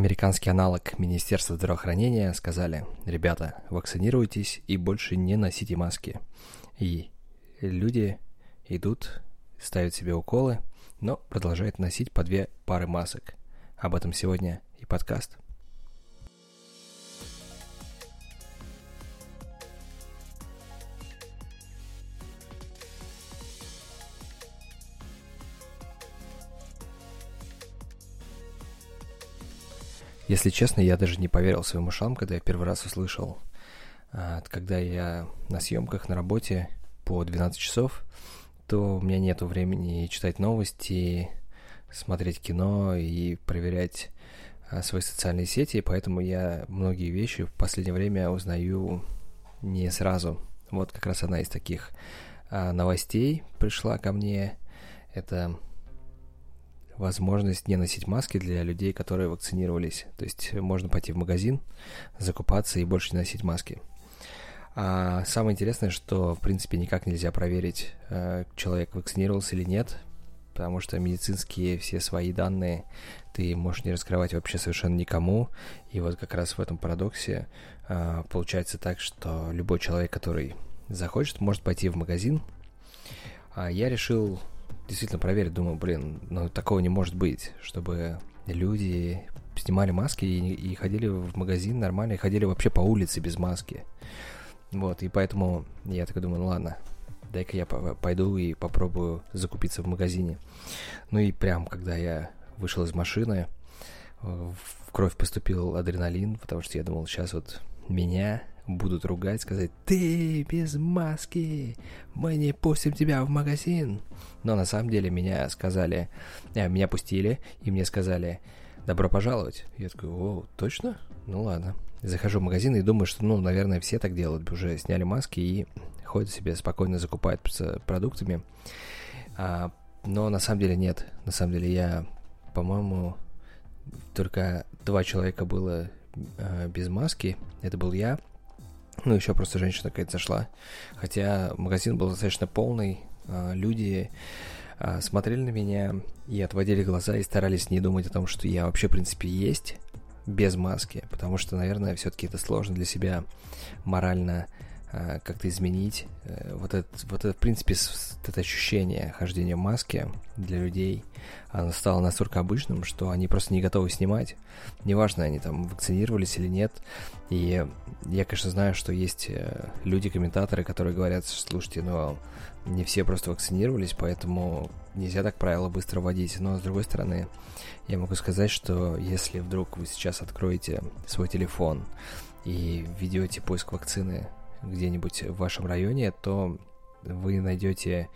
американский аналог Министерства здравоохранения сказали, ребята, вакцинируйтесь и больше не носите маски. И люди идут, ставят себе уколы, но продолжают носить по две пары масок. Об этом сегодня и подкаст. Если честно, я даже не поверил своим ушам, когда я первый раз услышал, а, когда я на съемках на работе по 12 часов, то у меня нет времени читать новости, смотреть кино и проверять а, свои социальные сети, поэтому я многие вещи в последнее время узнаю не сразу. Вот как раз одна из таких а, новостей пришла ко мне. Это возможность не носить маски для людей, которые вакцинировались. То есть можно пойти в магазин, закупаться и больше не носить маски. А самое интересное, что в принципе никак нельзя проверить, э, человек вакцинировался или нет, потому что медицинские все свои данные ты можешь не раскрывать вообще совершенно никому. И вот как раз в этом парадоксе э, получается так, что любой человек, который захочет, может пойти в магазин. А я решил действительно проверить, думаю, блин, ну такого не может быть, чтобы люди снимали маски и, и ходили в магазин нормально, и ходили вообще по улице без маски. Вот, и поэтому я такой думаю, ну ладно, дай-ка я пойду и попробую закупиться в магазине. Ну и прям, когда я вышел из машины, в кровь поступил адреналин, потому что я думал, сейчас вот меня будут ругать, сказать, ты без маски, мы не пустим тебя в магазин. Но на самом деле меня сказали, э, меня пустили, и мне сказали, добро пожаловать. Я такой, о, точно? Ну ладно. Захожу в магазин и думаю, что, ну, наверное, все так делают, уже сняли маски и ходят себе спокойно закупают продуктами. А, но на самом деле нет. На самом деле я, по-моему, только два человека было э, без маски. Это был я ну, еще просто женщина какая-то зашла. Хотя магазин был достаточно полный. А, люди а, смотрели на меня и отводили глаза и старались не думать о том, что я вообще, в принципе, есть без маски. Потому что, наверное, все-таки это сложно для себя морально как-то изменить. Э, вот это, вот это, в принципе, это ощущение хождения в маске для людей, оно стало настолько обычным, что они просто не готовы снимать. Неважно, они там вакцинировались или нет. И я, конечно, знаю, что есть э, люди-комментаторы, которые говорят, слушайте, ну, не все просто вакцинировались, поэтому нельзя так правила быстро вводить. Но, с другой стороны, я могу сказать, что если вдруг вы сейчас откроете свой телефон и введете поиск вакцины где-нибудь в вашем районе, то вы найдете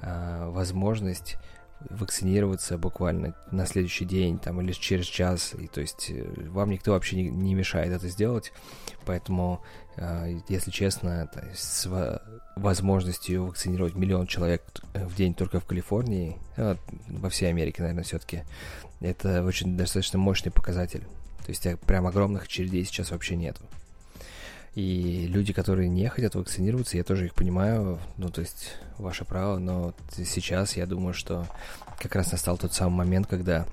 э, возможность вакцинироваться буквально на следующий день там или через час. И то есть э, вам никто вообще не, не мешает это сделать. Поэтому э, если честно это, с возможностью вакцинировать миллион человек в день только в Калифорнии э, во всей Америке наверное все-таки это очень достаточно мощный показатель. То есть э, прям огромных очередей сейчас вообще нету и люди, которые не хотят вакцинироваться, я тоже их понимаю, ну, то есть, ваше право, но сейчас я думаю, что как раз настал тот самый момент, когда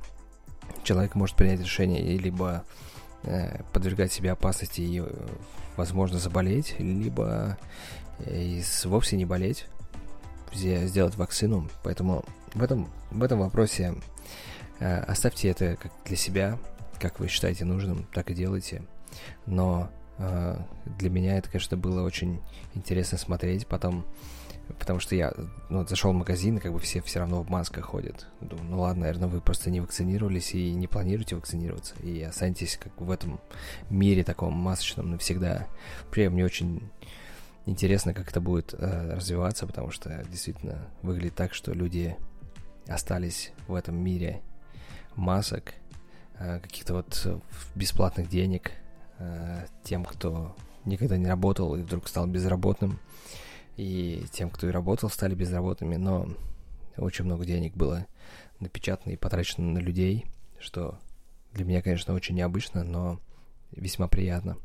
человек может принять решение либо э, подвергать себе опасности и, возможно, заболеть, либо э, и вовсе не болеть, сделать вакцину. Поэтому в этом, в этом вопросе э, оставьте это как для себя, как вы считаете нужным, так и делайте. Но для меня это, конечно, было очень интересно смотреть. Потом, потому что я ну, зашел в магазин, и как бы все все равно в масках ходят. Думаю, ну ладно, наверное, вы просто не вакцинировались и не планируете вакцинироваться. И останетесь как в этом мире таком масочном навсегда. При мне очень интересно, как это будет э, развиваться, потому что действительно выглядит так, что люди остались в этом мире масок, э, каких-то вот бесплатных денег – Э, тем, кто никогда не работал и вдруг стал безработным, и тем, кто и работал, стали безработными, но очень много денег было напечатано и потрачено на людей, что для меня, конечно, очень необычно, но весьма приятно,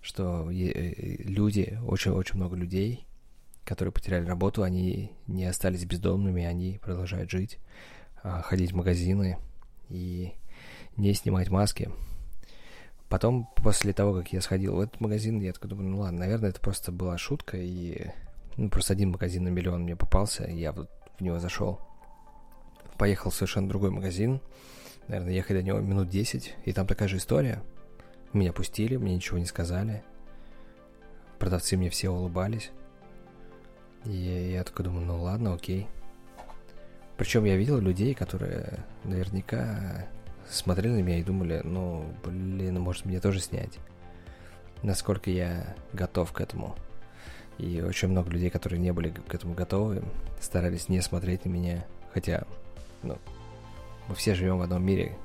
что э, люди, очень-очень много людей, которые потеряли работу, они не остались бездомными, они продолжают жить, а, ходить в магазины и не снимать маски. Потом, после того, как я сходил в этот магазин, я такой думаю, ну ладно, наверное, это просто была шутка, и ну, просто один магазин на миллион мне попался, и я вот в него зашел. Поехал в совершенно другой магазин, наверное, ехать до него минут 10, и там такая же история. Меня пустили, мне ничего не сказали. Продавцы мне все улыбались. И я такой думаю, ну ладно, окей. Причем я видел людей, которые наверняка смотрели на меня и думали, ну, блин, может мне тоже снять. Насколько я готов к этому. И очень много людей, которые не были к этому готовы, старались не смотреть на меня. Хотя, ну, мы все живем в одном мире.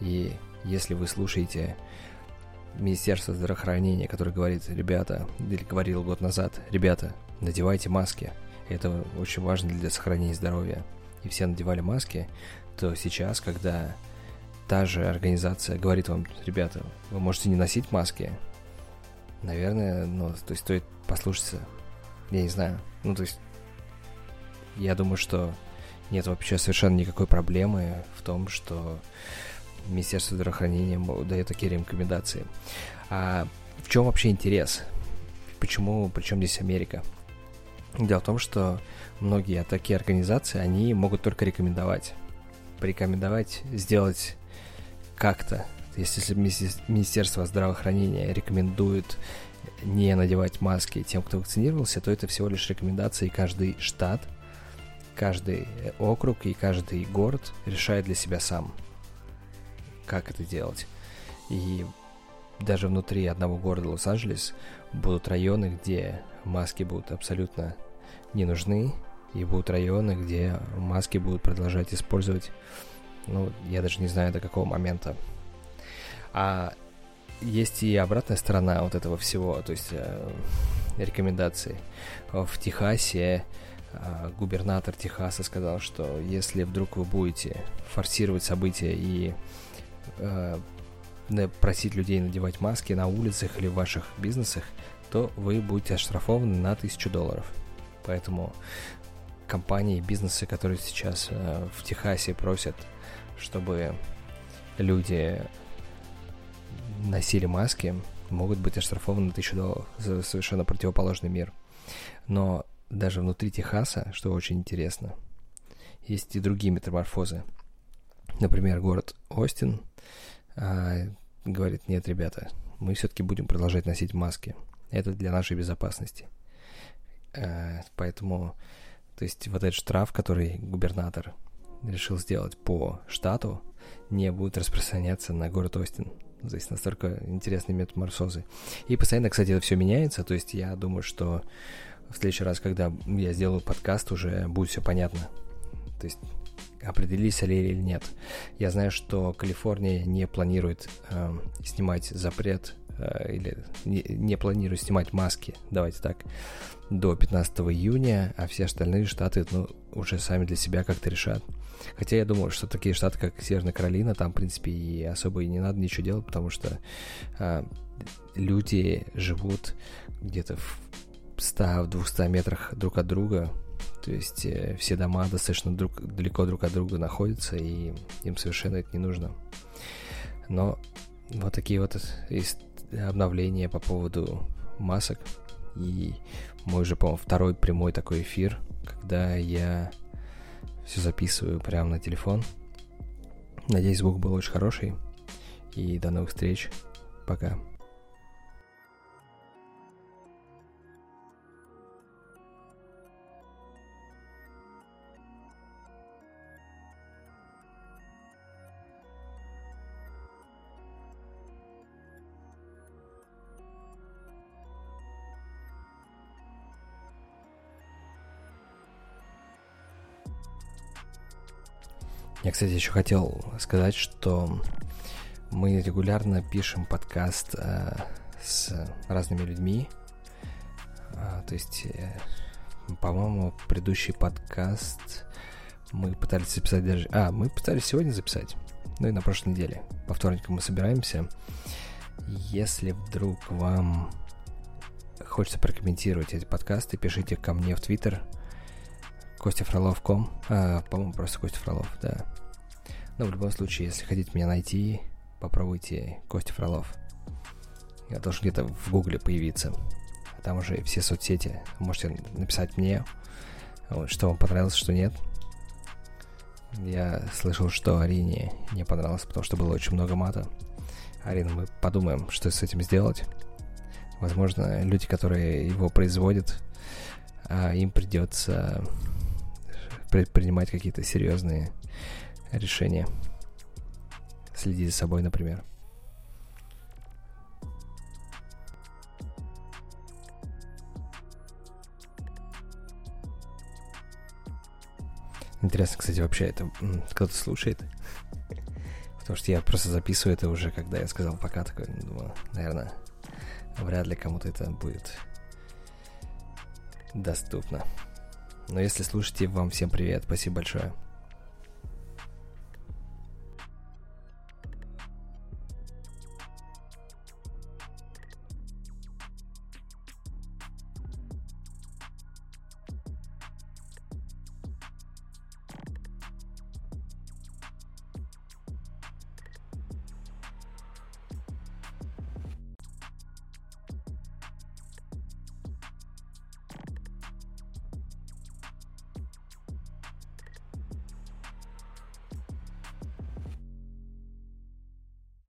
И если вы слушаете Министерство здравоохранения, которое говорит, ребята, или говорил год назад, ребята, надевайте маски. Это очень важно для сохранения здоровья. И все надевали маски, то сейчас, когда та же организация говорит вам, ребята, вы можете не носить маски, наверное, ну, то есть стоит послушаться. Я не знаю. Ну, то есть, я думаю, что нет вообще совершенно никакой проблемы в том, что Министерство здравоохранения дает такие рекомендации. А в чем вообще интерес? Почему, причем здесь Америка? Дело в том, что многие такие организации, они могут только рекомендовать. Порекомендовать сделать как-то. Если Министерство здравоохранения рекомендует не надевать маски тем, кто вакцинировался, то это всего лишь рекомендации, каждый штат, каждый округ и каждый город решает для себя сам – как это делать. И даже внутри одного города Лос-Анджелес будут районы, где маски будут абсолютно не нужны, и будут районы, где маски будут продолжать использовать, ну, я даже не знаю до какого момента. А есть и обратная сторона вот этого всего, то есть э, рекомендации. В Техасе э, губернатор Техаса сказал, что если вдруг вы будете форсировать события и э, просить людей надевать маски на улицах или в ваших бизнесах, то вы будете оштрафованы на 1000 долларов. Поэтому компании, бизнесы, которые сейчас э, в Техасе просят, чтобы люди носили маски, могут быть оштрафованы 1000 долларов за совершенно противоположный мир. Но даже внутри Техаса, что очень интересно, есть и другие метаморфозы. Например, город Остин – а, говорит, нет, ребята, мы все-таки будем продолжать носить маски. Это для нашей безопасности. А, поэтому, то есть вот этот штраф, который губернатор решил сделать по штату, не будет распространяться на город Остин. Здесь настолько интересные метаморфозы. И постоянно, кстати, это все меняется. То есть я думаю, что в следующий раз, когда я сделаю подкаст, уже будет все понятно. То есть определились ли или нет. Я знаю, что Калифорния не планирует э, снимать запрет или не, не планирует снимать маски, давайте так, до 15 июня, а все остальные штаты ну, уже сами для себя как-то решат. Хотя я думаю, что такие штаты, как Северная Каролина, там, в принципе, и особо и не надо ничего делать, потому что э, люди живут где-то в 100-200 метрах друг от друга, то есть э, все дома достаточно друг, далеко друг от друга находятся, и им совершенно это не нужно. Но вот такие вот обновления по поводу масок. И мой уже, по-моему, второй прямой такой эфир, когда я все записываю прямо на телефон. Надеюсь, звук был очень хороший. И до новых встреч. Пока. Я, кстати, еще хотел сказать, что мы регулярно пишем подкаст э, с разными людьми. А, то есть, э, по-моему, предыдущий подкаст мы пытались записать даже... А, мы пытались сегодня записать. Ну и на прошлой неделе. По вторникам мы собираемся. Если вдруг вам хочется прокомментировать эти подкасты, пишите ко мне в Твиттер костяфролов.ком. А, по-моему, просто Костя Фролов, да. Но в любом случае, если хотите меня найти, попробуйте Костя Фролов. Я должен где-то в Гугле появиться. Там уже все соцсети. Можете написать мне, что вам понравилось, что нет. Я слышал, что Арине не понравилось, потому что было очень много мата. Арина, мы подумаем, что с этим сделать. Возможно, люди, которые его производят, а, им придется предпринимать какие-то серьезные решения. Следить за собой, например. Интересно, кстати, вообще это кто-то слушает. Потому что я просто записываю это уже, когда я сказал пока, такой, думаю, наверное, вряд ли кому-то это будет доступно. Но если слушаете, вам всем привет, спасибо большое.